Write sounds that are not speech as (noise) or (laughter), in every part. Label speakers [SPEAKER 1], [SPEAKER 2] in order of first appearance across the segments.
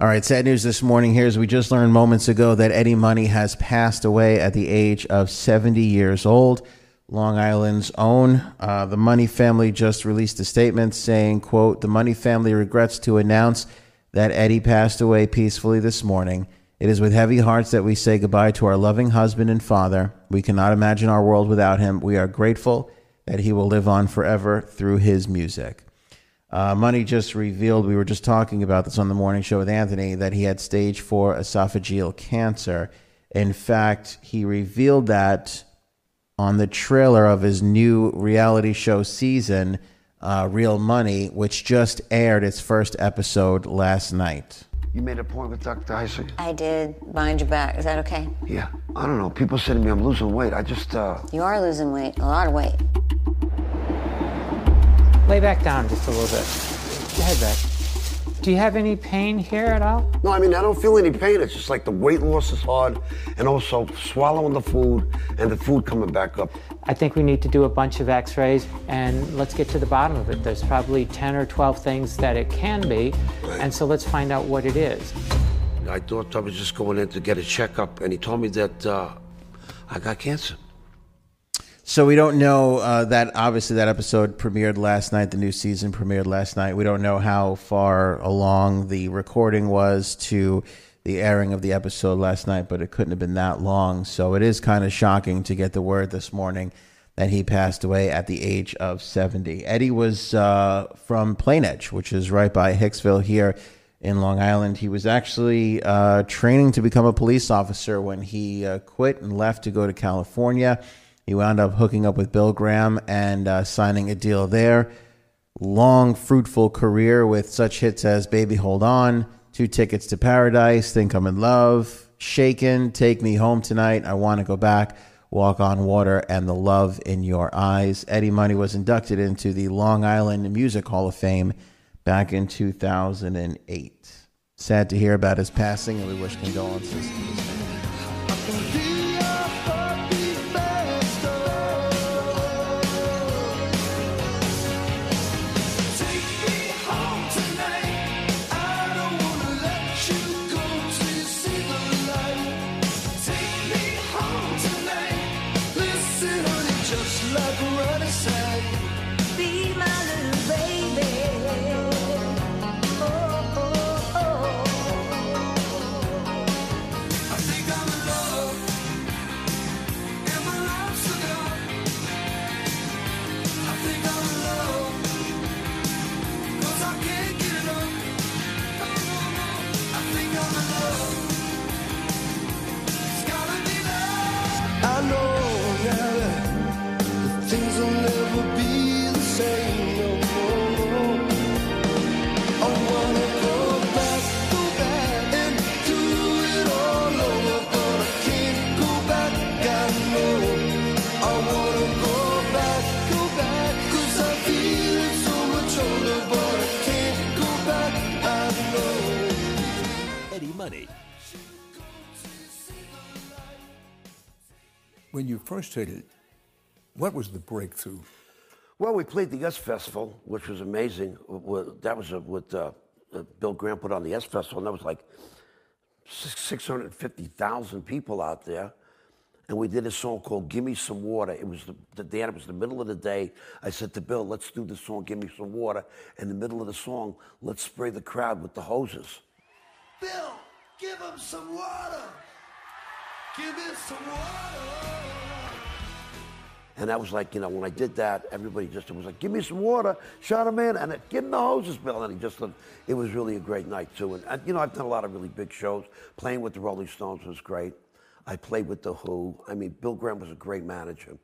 [SPEAKER 1] All right, sad news this morning here as we just learned moments ago that Eddie Money has passed away at the age of 70 years old. Long Island's own. Uh, the Money family just released a statement saying, quote, the Money family regrets to announce that Eddie passed away peacefully this morning. It is with heavy hearts that we say goodbye to our loving husband and father. We cannot imagine our world without him. We are grateful that he will live on forever through his music. Uh, Money just revealed, we were just talking about this on the morning show with Anthony, that he had stage four esophageal cancer. In fact, he revealed that on the trailer of his new reality show season, uh, Real Money, which just aired its first episode last night.
[SPEAKER 2] You made a point with Dr. Heisig?
[SPEAKER 3] I did behind your back. Is that okay?
[SPEAKER 2] Yeah. I don't know. People say to me I'm losing weight. I just, uh.
[SPEAKER 3] You are losing weight, a lot of weight.
[SPEAKER 4] Lay back down just a little bit. Your head back. Do you have any pain here at all?
[SPEAKER 2] No, I mean, I don't feel any pain. It's just like the weight loss is hard and also swallowing the food and the food coming back up.
[SPEAKER 4] I think we need to do a bunch of x rays and let's get to the bottom of it. There's probably 10 or 12 things that it can be,
[SPEAKER 2] Right.
[SPEAKER 4] and so let's find out what it is.
[SPEAKER 2] I thought I was just going in to get a checkup, and he told me that uh, I got cancer.
[SPEAKER 1] So we don't know uh, that obviously that episode premiered last night. The new season premiered last night. We don't know how far along the recording was to the airing of the episode last night, but it couldn't have been that long. So it is kind of shocking to get the word this morning that he passed away at the age of 70. Eddie was uh, from Plainedge, which is right by Hicksville here in Long Island. He was actually uh, training to become a police officer when he uh, quit and left to go to California. He wound up hooking up with Bill Graham and uh, signing a deal there. Long, fruitful career with such hits as Baby Hold On, Two Tickets to Paradise, Think I'm in Love, Shakin', Take Me Home Tonight, I Want to Go Back, Walk on Water, and The Love in Your Eyes. Eddie Money was inducted into the Long Island Music Hall of Fame back in 2008. Sad to hear about his passing, and we wish condolences to his family.
[SPEAKER 5] First hit it, what was the breakthrough?
[SPEAKER 2] Well, we played the US Festival, which was amazing. That was uh, what uh, uh, Bill Graham put on the US Festival, and that was like 650,000 people out there. And we did a song called "Give Me Some Water." It was the, the day. It was the middle of the day. I said to Bill, "Let's do the song, Give Me Some Water." In the middle of the song, let's spray the crowd with the hoses.
[SPEAKER 6] Bill, give him some water. Give me some water.
[SPEAKER 2] And that was like, you know, when I did that, everybody just was like, give me some water, shot him in, and it, give him the hoses, Bill. And he just, looked, it was really a great night too. And, and you know, I've done a lot of really big shows. Playing with the Rolling Stones was great. I played with the Who. I mean, Bill Graham was a great manager,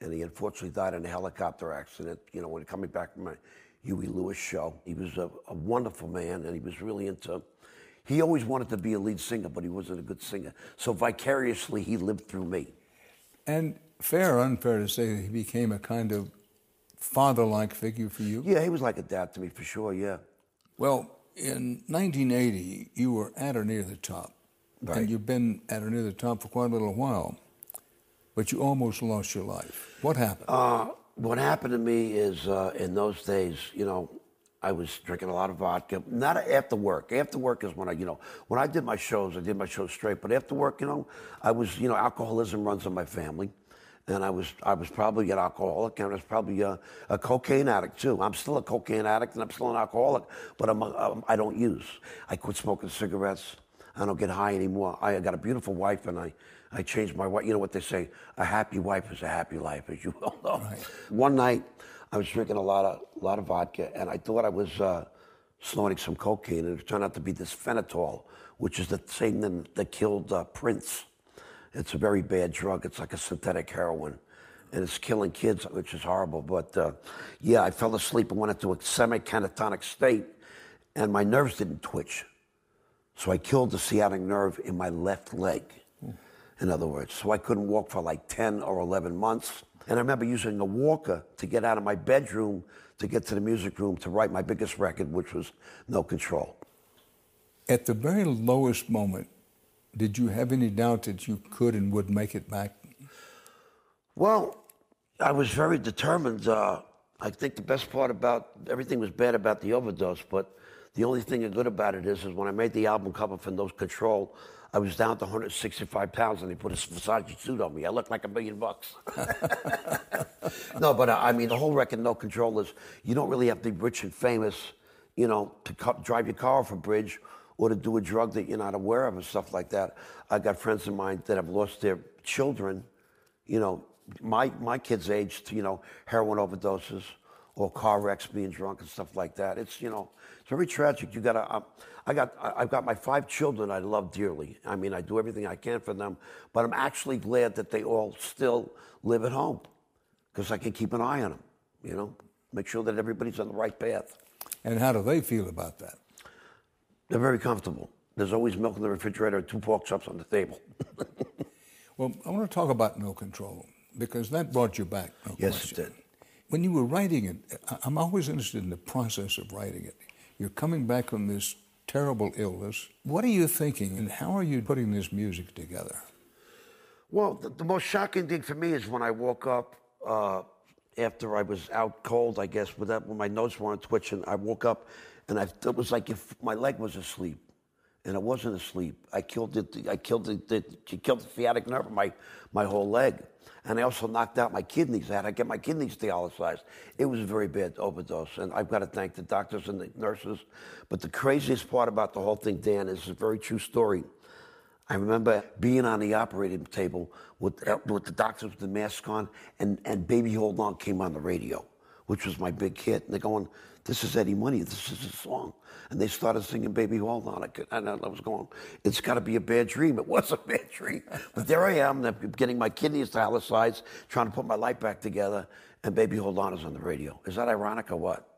[SPEAKER 2] and he unfortunately died in a helicopter accident. You know, when coming back from my Huey Lewis show, he was a, a wonderful man, and he was really into. He always wanted to be a lead singer, but he wasn't a good singer. So vicariously, he lived through me.
[SPEAKER 5] And fair or unfair to say that he became a kind of father-like figure for you?
[SPEAKER 2] Yeah, he was like a dad to me for sure. Yeah.
[SPEAKER 5] Well, in 1980, you were at or near the top.
[SPEAKER 2] Right.
[SPEAKER 5] And you've been at or near the top for quite a little while. But you almost lost your life. What happened?
[SPEAKER 2] Uh, what happened to me is uh, in those days, you know, I was drinking a lot of vodka. Not after work. After work is when I, you know, when I did my shows, I did my shows straight. But after work, you know, I was, you know, alcoholism runs in my family, and I was, I was probably an alcoholic, and I was probably a, a cocaine addict too. I'm still a cocaine addict, and I'm still an alcoholic, but I'm, a, um, I don't use. I quit smoking cigarettes. I don't get high anymore. I got a beautiful wife, and I, I changed my wife. You know what they say? A happy wife is a happy life, as you (laughs) well know. One night, I was drinking a lot of, a lot of vodka, and I thought I was uh, snorting some cocaine, and it turned out to be this fentanyl, which is the same thing that killed uh, Prince. It's a very bad drug. It's like a synthetic heroin, and it's killing kids, which is horrible. But uh, yeah, I fell asleep and went into a semi-catatonic state, and my nerves didn't twitch. So I killed the sciatic nerve in my left leg, in other words. So I couldn't walk for like 10 or 11 months. And I remember using a walker to get out of my bedroom to get to the music room to write my biggest record, which was No Control.
[SPEAKER 5] At the very lowest moment, did you have any doubt that you could and would make it back?
[SPEAKER 2] Well, I was very determined. Uh, I think the best part about everything was bad about the overdose, but the only thing good about it is, is when I made the album cover for No Control, I was down to 165 pounds, and they put a Versace suit on me. I looked like a million bucks. (laughs) no, but uh, I mean, the whole record, No Control, is you don't really have to be rich and famous, you know, to drive your car off a bridge or to do a drug that you're not aware of and stuff like that. I've got friends of mine that have lost their children, you know, my my kids' age to you know heroin overdoses or car wrecks, being drunk and stuff like that. It's you know it's very tragic. You got to. Um, I got I've got my five children I love dearly. I mean I do everything I can for them, but I'm actually glad that they all still live at home because I can keep an eye on them. You know, make sure that everybody's on the right path.
[SPEAKER 5] And how do they feel about that?
[SPEAKER 2] They're very comfortable. There's always milk in the refrigerator two pork chops on the table. (laughs)
[SPEAKER 5] Well, I want to talk about No Control because that brought you back. No
[SPEAKER 2] Yes, it did.
[SPEAKER 5] When you were writing it, I'm always interested in the process of writing it. You're coming back from this terrible illness. What are you thinking, and how are you putting this music together?
[SPEAKER 2] Well, the, the most shocking thing for me is when I woke up uh, after I was out cold, I guess, with that, when my nose weren't twitching. I woke up and I, it was like if my leg was asleep, and it wasn't asleep. I killed it. I killed the, the killed the sciatic nerve of my my whole leg, and I also knocked out my kidneys. I had to get my kidneys dialyzed. It was a very bad overdose, and I've got to thank the doctors and the nurses. But the craziest part about the whole thing, Dan, is a very true story. I remember being on the operating table with, uh, with the doctors with the mask on, and, and Baby Hold On came on the radio, which was my big hit. And they're going, This is Eddie Money, this is his song. And they started singing Baby Hold On. I, could, and I was going, It's got to be a bad dream. It was a bad dream. But there I am, I'm getting my kidneys dialyzed, trying to put my life back together, and Baby Hold On is on the radio. Is that ironic or what?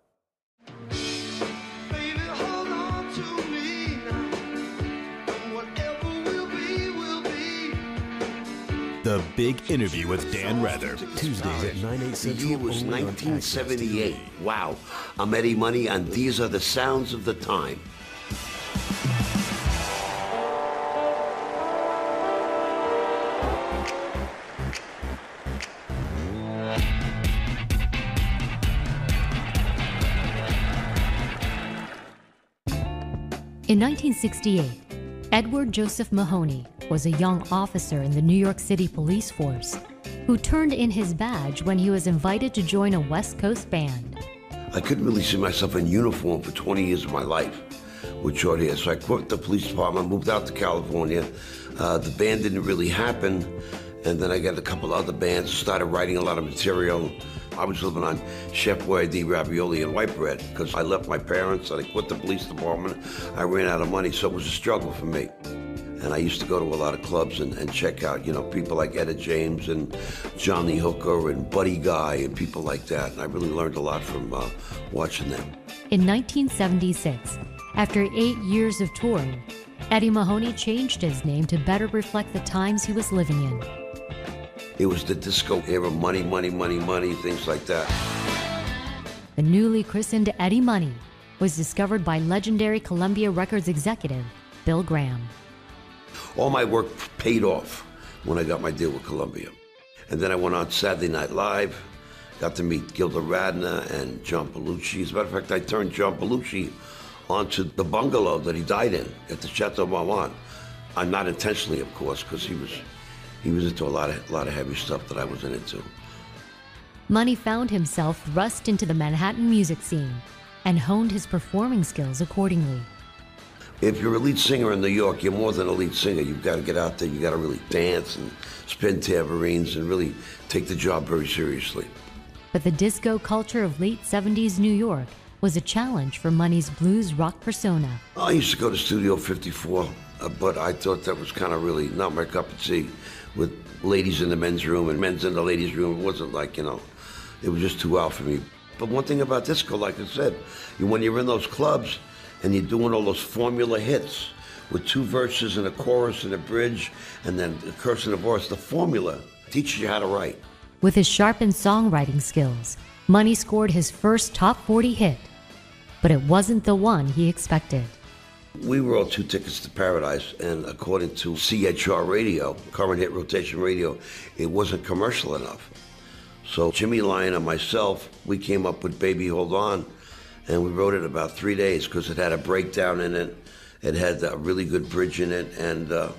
[SPEAKER 7] The Big Interview with Dan Rather. Tuesdays at 9, 8
[SPEAKER 2] The
[SPEAKER 7] central.
[SPEAKER 2] year was
[SPEAKER 7] only on AXS
[SPEAKER 2] 1978. Wow. I'm Eddie Money, and these are the sounds of the time.
[SPEAKER 8] In 1968, Edward Joseph Mahoney was a young officer in the New York City police force who turned in his badge when he was invited to join a West Coast band.
[SPEAKER 2] I couldn't really see myself in uniform for 20 years of my life with short hair. So I quit the police department, moved out to California. Uh, the band didn't really happen. And then I got a couple other bands, started writing a lot of material. I was living on Chef Boyardee ravioli and white bread because I left my parents and I quit the police department. I ran out of money, so it was a struggle for me. And I used to go to a lot of clubs and, and check out, you know, people like Etta James and John Lee Hooker and Buddy Guy and people like that. And I really learned a lot from uh, watching them.
[SPEAKER 8] In 1976, after eight years of touring, Eddie Mahoney changed his name to better reflect the times he was living in.
[SPEAKER 2] It was the disco era, money, money, money, money, things like that.
[SPEAKER 8] The newly christened Eddie Money was discovered by legendary Columbia Records executive Bill Graham.
[SPEAKER 2] All my work paid off when I got my deal with Columbia. And then I went on Saturday Night Live, got to meet Gilda Radner and John Belushi. As a matter of fact, I turned John Belushi onto the bungalow that he died in at the Chateau Marmont. I'm not intentionally, of course, because he was he was into a lot of a lot of heavy stuff that I wasn't into.
[SPEAKER 8] Money found himself thrust into the Manhattan music scene and honed his performing skills accordingly.
[SPEAKER 2] If you're a lead singer in New York, you're more than a lead singer. You've got to get out there. You got to really dance and spin tambourines and really take the job very seriously.
[SPEAKER 8] But the disco culture of late 70s New York was a challenge for Money's blues rock persona.
[SPEAKER 2] I used to go to Studio 54, uh, but I thought that was kind of really not my cup of tea. With ladies in the men's room and men's in the ladies' room, it wasn't like you know, it was just too out for me. But one thing about disco, like I said, when you're in those clubs and you're doing all those formula hits with two verses and a chorus and a bridge and then a curse and a verse, the formula teaches you how to write.
[SPEAKER 8] With his sharpened songwriting skills, Money scored his first top 40 hit, but it wasn't the one he expected.
[SPEAKER 2] We wrote two tickets to paradise, and according to CHR Radio, current hit rotation radio, it wasn't commercial enough. So Jimmy Lyon and myself, we came up with Baby Hold On, and we wrote it about three days because it had a breakdown in it, it had a really good bridge in it, and uh,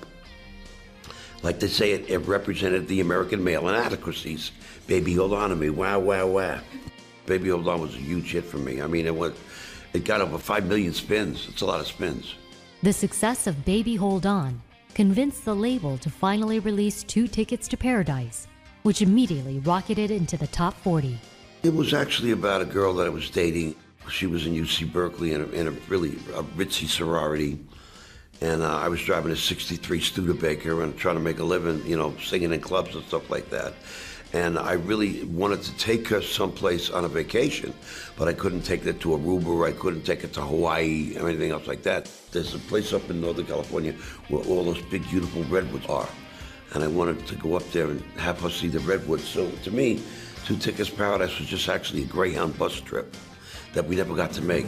[SPEAKER 2] like they say, it, it represented the American male inadequacies. Baby Hold On to me, wow, wow, wow. Baby Hold On was a huge hit for me. I mean, it went, it got over five million spins. It's a lot of spins.
[SPEAKER 8] The success of Baby Hold On convinced the label to finally release Two Tickets to Paradise, which immediately rocketed into the top 40.
[SPEAKER 2] It was actually about a girl that I was dating. She was in UC Berkeley in a, in a really a ritzy sorority. And uh, I was driving a 63 Studebaker and trying to make a living, you know, singing in clubs and stuff like that. And I really wanted to take her someplace on a vacation, but I couldn't take her to Aruba, or I couldn't take her to Hawaii or anything else like that. There's a place up in Northern California where all those big, beautiful redwoods are. And I wanted to go up there and have her see the redwoods. So to me, Two Tickets Paradise was just actually a Greyhound bus trip that we never got to make.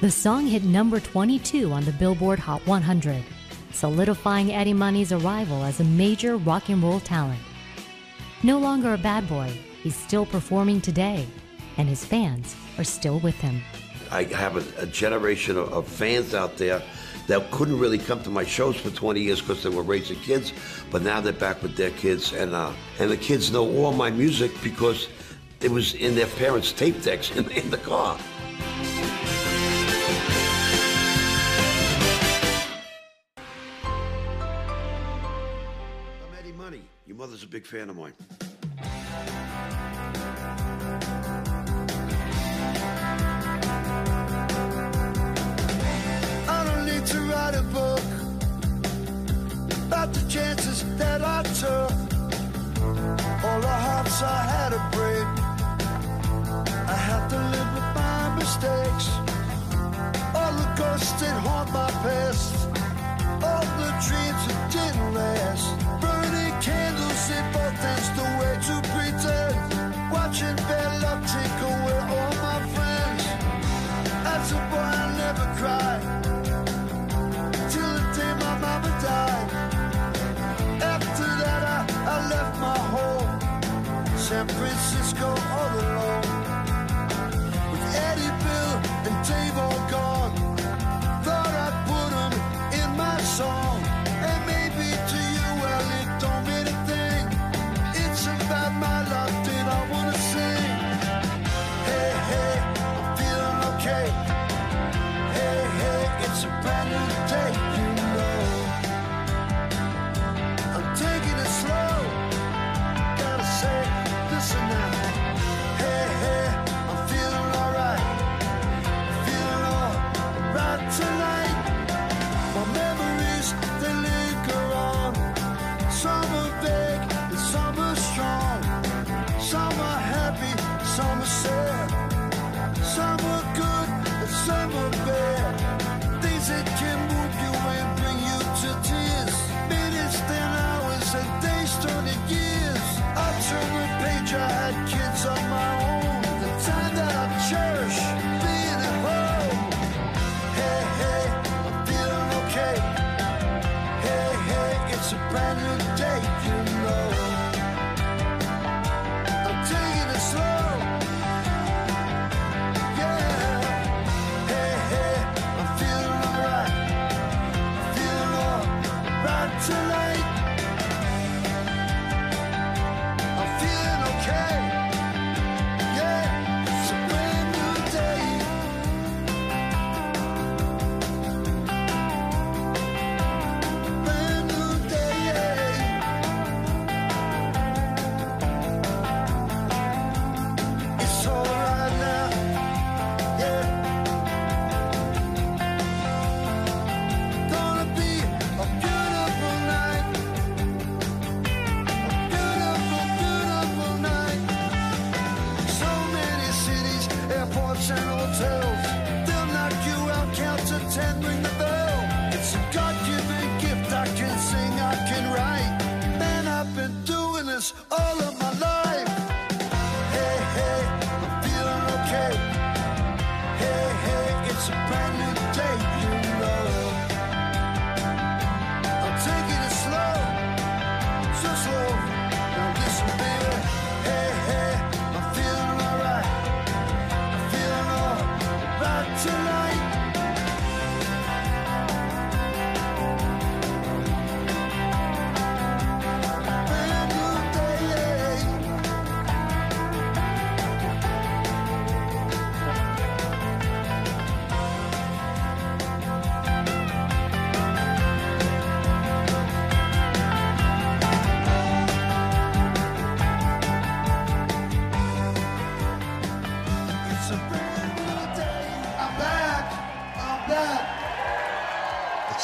[SPEAKER 8] The song hit number 22 on the Billboard Hot 100, solidifying Eddie Money's arrival as a major rock and roll talent. No longer a bad boy, he's still performing today, and his fans are still with him.
[SPEAKER 2] I have a, a generation of, of fans out there that couldn't really come to my shows for 20 years because they were raising kids, but now they're back with their kids, and uh, and the kids know all my music because it was in their parents' tape decks in, in the car. I'm Eddie Money. Your mother's a big fan of mine.
[SPEAKER 6] To happy,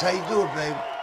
[SPEAKER 6] how you do it,